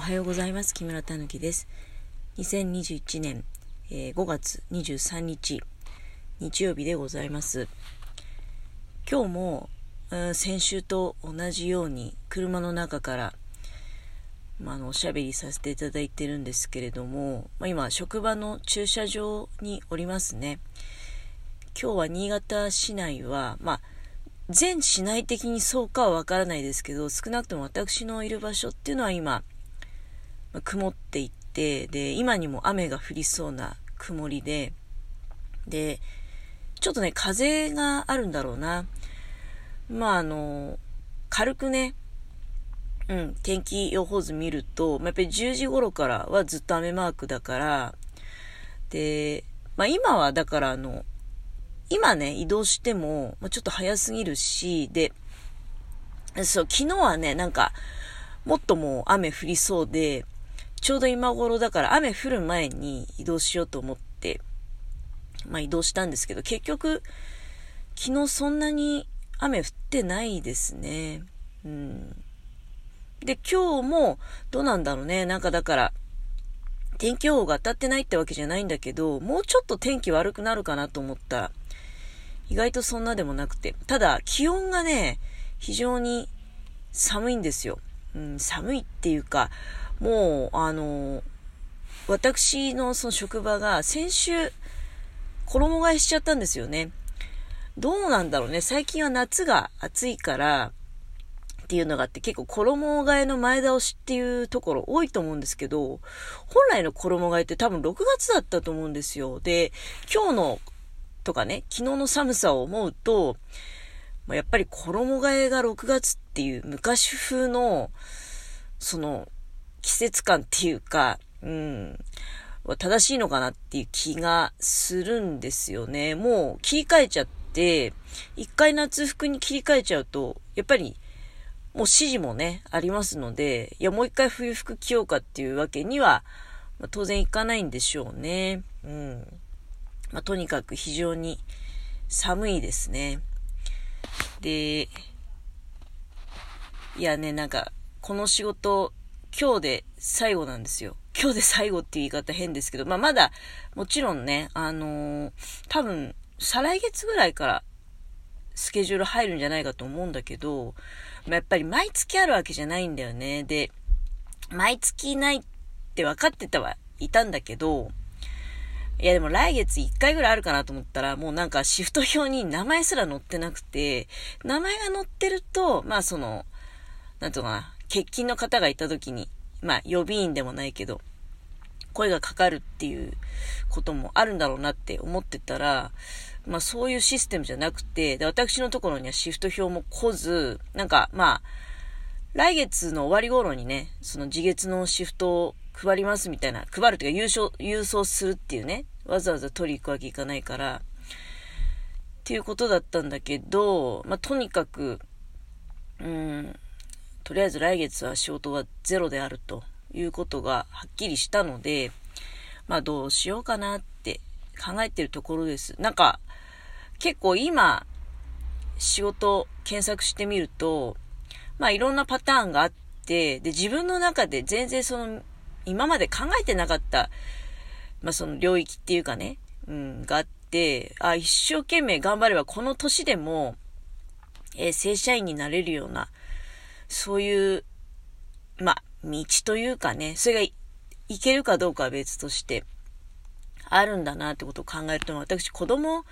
おはようございます。木村たぬきです。2021年、えー、5月23日、日曜日でございます。今日も、うん、先週と同じように車の中から、まあ、のおしゃべりさせていただいてるんですけれども、まあ、今職場の駐車場におりますね。今日は新潟市内は、まあ全市内的にそうかはわからないですけど、少なくとも私のいる場所っていうのは今、ま曇っていって、で、今にも雨が降りそうな曇りで、で、ちょっとね、風があるんだろうな。まあ、あの、軽くね、うん、天気予報図見ると、まあ、やっぱり10時頃からはずっと雨マークだから、で、まあ今はだからあの、今ね、移動しても、ま、ちょっと早すぎるし、で、そう、昨日はね、なんか、もっともう雨降りそうで、ちょうど今頃だから雨降る前に移動しようと思って、まあ移動したんですけど、結局、昨日そんなに雨降ってないですね。うん。で、今日もどうなんだろうね。なんかだから、天気予報が当たってないってわけじゃないんだけど、もうちょっと天気悪くなるかなと思ったら、意外とそんなでもなくて。ただ、気温がね、非常に寒いんですよ。うん、寒いっていうか、もう、あの、私のその職場が先週、衣替えしちゃったんですよね。どうなんだろうね。最近は夏が暑いから、っていうのがあって結構衣替えの前倒しっていうところ多いと思うんですけど、本来の衣替えって多分6月だったと思うんですよ。で、今日のとかね、昨日の寒さを思うと、やっぱり衣替えが6月っていう昔風の、その、季節感っていうか、うん、正しいのかなっていう気がするんですよね。もう切り替えちゃって、一回夏服に切り替えちゃうと、やっぱり、もう指示もね、ありますので、いや、もう一回冬服着ようかっていうわけには、まあ、当然いかないんでしょうね。うん。まあ、とにかく非常に寒いですね。で、いやね、なんか、この仕事、今日で最後なんですよ。今日で最後っていう言い方変ですけど、まあ、まだ、もちろんね、あのー、多分、再来月ぐらいからスケジュール入るんじゃないかと思うんだけど、まあ、やっぱり毎月あるわけじゃないんだよね。で、毎月ないって分かってたはいたんだけど、いやでも来月1回ぐらいあるかなと思ったら、もうなんかシフト表に名前すら載ってなくて、名前が載ってると、まあその、なんとかな、欠勤の方がいた時に、まあ予備員でもないけど、声がかかるっていうこともあるんだろうなって思ってたら、まあそういうシステムじゃなくて、で私のところにはシフト表も来ず、なんかまあ、来月の終わり頃にね、その自月のシフトを配りますみたいな、配るというか優勝、郵送するっていうね、わざわざ取り行くわけいかないから、っていうことだったんだけど、まあ、とにかく、うん、とりあえず来月は仕事はゼロであるということがはっきりしたので、まあどうしようかなって考えてるところです。なんか、結構今、仕事検索してみると、まあいろんなパターンがあって、で、自分の中で全然その今まで考えてなかった、まあ、その領域っていうかね、うん、があって、あ、一生懸命頑張ればこの年でも、えー、正社員になれるような、そういう、まあ、道というかね、それがいけるかどうかは別として、あるんだなってことを考えると、私子供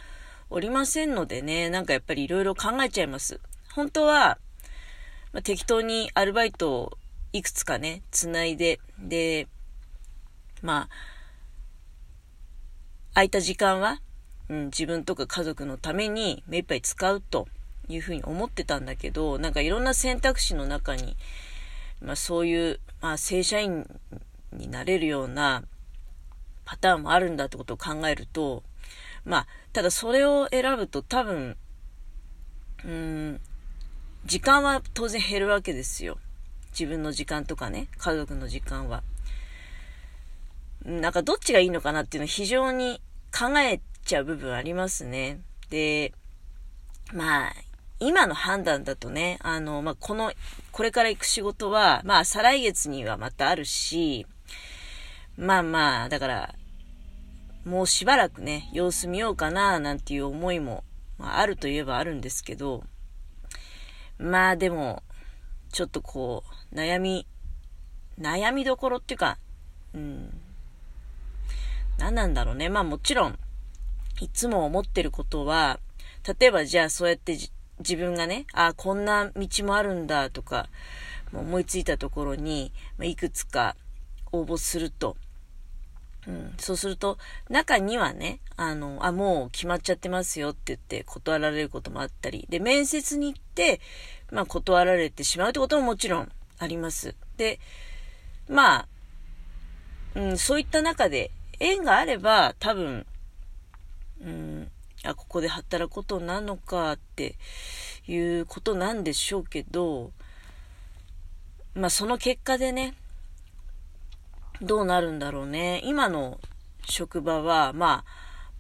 おりませんのでね、なんかやっぱりいろいろ考えちゃいます。本当は、まあ、適当にアルバイトをいくつかね、つないで、で、まあ、空いた時間は、うん、自分とか家族のために目いっぱい使うというふうに思ってたんだけど、なんかいろんな選択肢の中に、まあそういう、まあ正社員になれるようなパターンもあるんだってことを考えると、まあ、ただそれを選ぶと多分、うん、時間は当然減るわけですよ。自分の時間とかね、家族の時間は。なんかどっちがいいのかなっていうのは非常に考えちゃう部分ありますね。で、まあ、今の判断だとね、あの、まあ、この、これから行く仕事は、まあ、再来月にはまたあるし、まあまあ、だから、もうしばらくね、様子見ようかな、なんていう思いも、まあ、あるといえばあるんですけど、まあでも、ちょっとこう、悩み、悩みどころっていうか、うん、何なんだろうね。まあもちろん、いつも思ってることは、例えばじゃあそうやって自分がね、あこんな道もあるんだとか、思いついたところに、ま、いくつか応募すると、うん、そうすると、中にはね、あの、あ、もう決まっちゃってますよって言って断られることもあったり、で、面接に行って、まあ断られてしまうってことももちろんあります。で、まあ、うん、そういった中で縁があれば多分、うん、あ、ここで働くことなのかっていうことなんでしょうけど、まあその結果でね、どうなるんだろうね。今の職場は、まあ、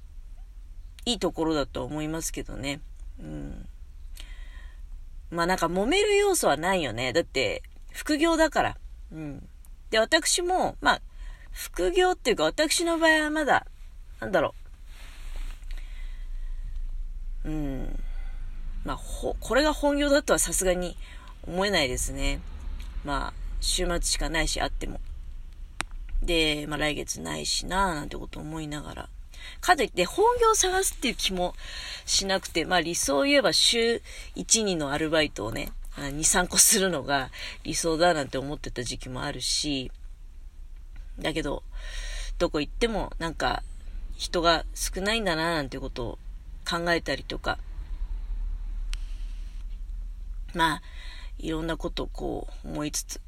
いいところだと思いますけどね。うん。まあなんか揉める要素はないよね。だって、副業だから。うん。で、私も、まあ、副業っていうか私の場合はまだ、なんだろう。うん。まあ、ほ、これが本業だとはさすがに思えないですね。まあ、週末しかないし、あっても。で、まあ来月ないしななんてこと思いながら。かといって本業を探すっていう気もしなくて、まあ理想を言えば週1、2のアルバイトをね、2、3個するのが理想だなんて思ってた時期もあるし、だけど、どこ行ってもなんか人が少ないんだななんてことを考えたりとか、まあ、いろんなことをこう思いつつ、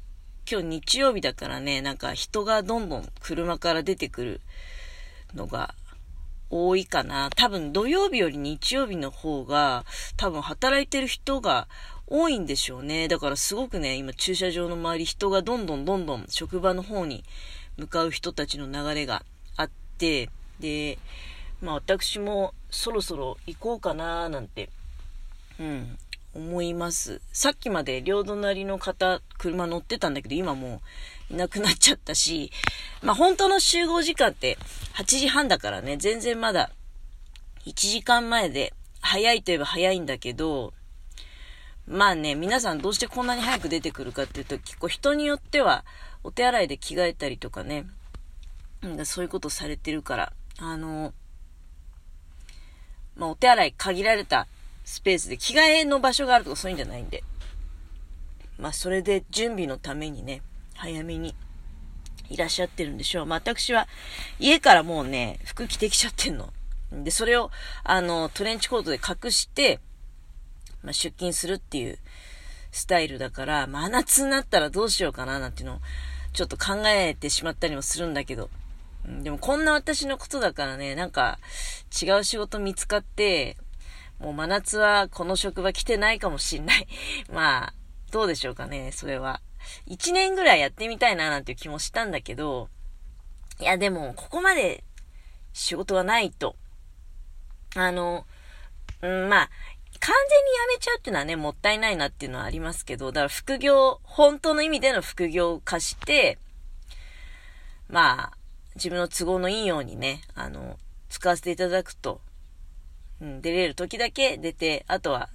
今日日曜日だからね、なんか人がどんどん車から出てくるのが多いかな。多分土曜日より日曜日の方が多分働いてる人が多いんでしょうね。だからすごくね、今駐車場の周り人がどんどんどんどん職場の方に向かう人たちの流れがあって、で、まあ私もそろそろ行こうかななんて、うん、思います。さっきまで両隣の方、車乗ってたんだけど、今もういなくなっちゃったし、まあ本当の集合時間って8時半だからね、全然まだ1時間前で、早いといえば早いんだけど、まあね、皆さんどうしてこんなに早く出てくるかっていうと、結構人によっては、お手洗いで着替えたりとかね、そういうことされてるから、あの、まあお手洗い限られたスペースで着替えの場所があるとかそういうんじゃないんで。まあ、それで準備のためにね、早めにいらっしゃってるんでしょう。まあ、私は家からもうね、服着てきちゃってんの。で、それを、あの、トレンチコートで隠して、まあ、出勤するっていうスタイルだから、真夏になったらどうしようかななんていうのを、ちょっと考えてしまったりもするんだけど。でもこんな私のことだからね、なんか違う仕事見つかって、もう真夏はこの職場来てないかもしんない。まあ、どうでしょうかね、それは。一年ぐらいやってみたいななんていう気もしたんだけど、いやでも、ここまで仕事がないと、あの、うん、まあ、完全に辞めちゃうっていうのはね、もったいないなっていうのはありますけど、だから副業、本当の意味での副業化して、まあ、自分の都合のいいようにね、あの、使わせていただくと、うん、出れる時だけ出て、あとは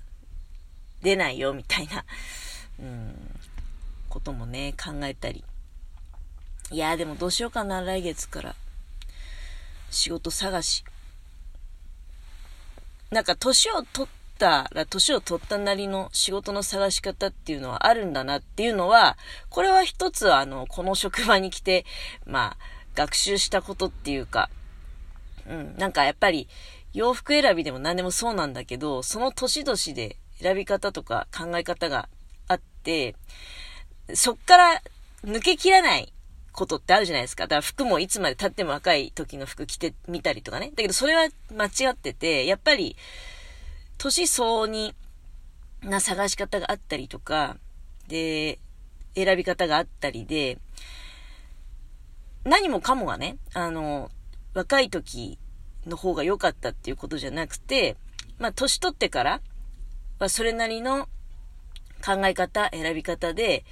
出ないよみたいな、うん、こともね、考えたり。いやでもどうしようかな、来月から。仕事探し。なんか年を取ったら、年を取ったなりの仕事の探し方っていうのはあるんだなっていうのは、これは一つあの、この職場に来て、まあ、学習したことっていうか、うん、なんかやっぱり、洋服選びでも何でもそうなんだけど、その年々で選び方とか考え方があって、そっから抜けきらないことってあるじゃないですか。だから服もいつまで経っても若い時の服着てみたりとかね。だけどそれは間違ってて、やっぱり、年相応にな探し方があったりとか、で、選び方があったりで、何もかもがね、あの、若い時の方が良かったっていうことじゃなくて、まあ、年取ってから、はそれなりの考え方、選び方で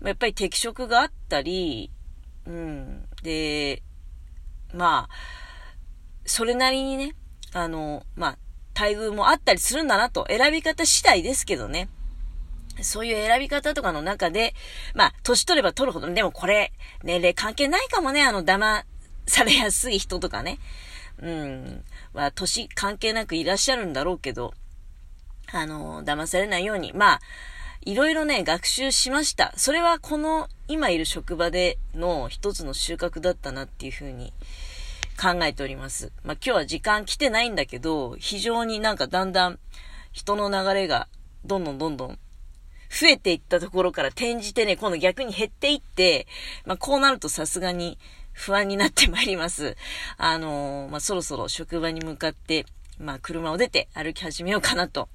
ま、やっぱり適職があったり、うん。で、まあ、それなりにね、あの、まあ、待遇もあったりするんだなと、選び方次第ですけどね。そういう選び方とかの中で、まあ、年取れば取るほど、でもこれ、年齢関係ないかもね、あの、騙されやすい人とかね。うん。は、年関係なくいらっしゃるんだろうけど、あの、騙されないように、まあ、いろいろね、学習しました。それはこの、今いる職場での一つの収穫だったなっていうふうに考えております。まあ、今日は時間来てないんだけど、非常になんかだんだん人の流れがどんどんどんどん増えていったところから転じてね、今度逆に減っていって、まあ、こうなるとさすがに不安になってまいります。あのー、まあ、そろそろ職場に向かって、まあ、車を出て歩き始めようかなと。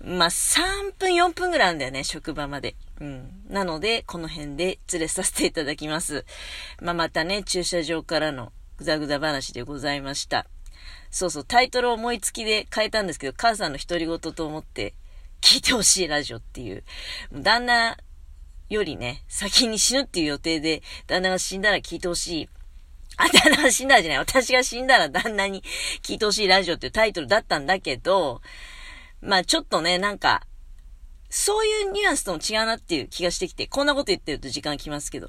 まあ、3分、4分ぐらいあるんだよね、職場まで。うん。なので、この辺で連れさせていただきます。まあ、またね、駐車場からのぐだぐだ話でございました。そうそう、タイトルを思いつきで変えたんですけど、母さんの独り言と思って聞いてほしいラジオっていう。旦那よりね、先に死ぬっていう予定で、旦那が死んだら聞いてほしい。あ、旦那が死んだらじゃない。私が死んだら旦那に聞いてほしいラジオっていうタイトルだったんだけど、まあちょっとね、なんか、そういうニュアンスとも違うなっていう気がしてきて、こんなこと言ってると時間来ますけど。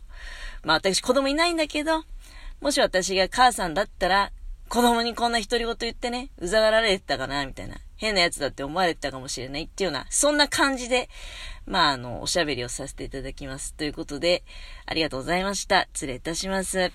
まあ私子供いないんだけど、もし私が母さんだったら、子供にこんな独り言言ってね、うざがられてたかな、みたいな。変なやつだって思われてたかもしれないっていうような、そんな感じで、まあ、あの、おしゃべりをさせていただきます。ということで、ありがとうございました。失礼いたします。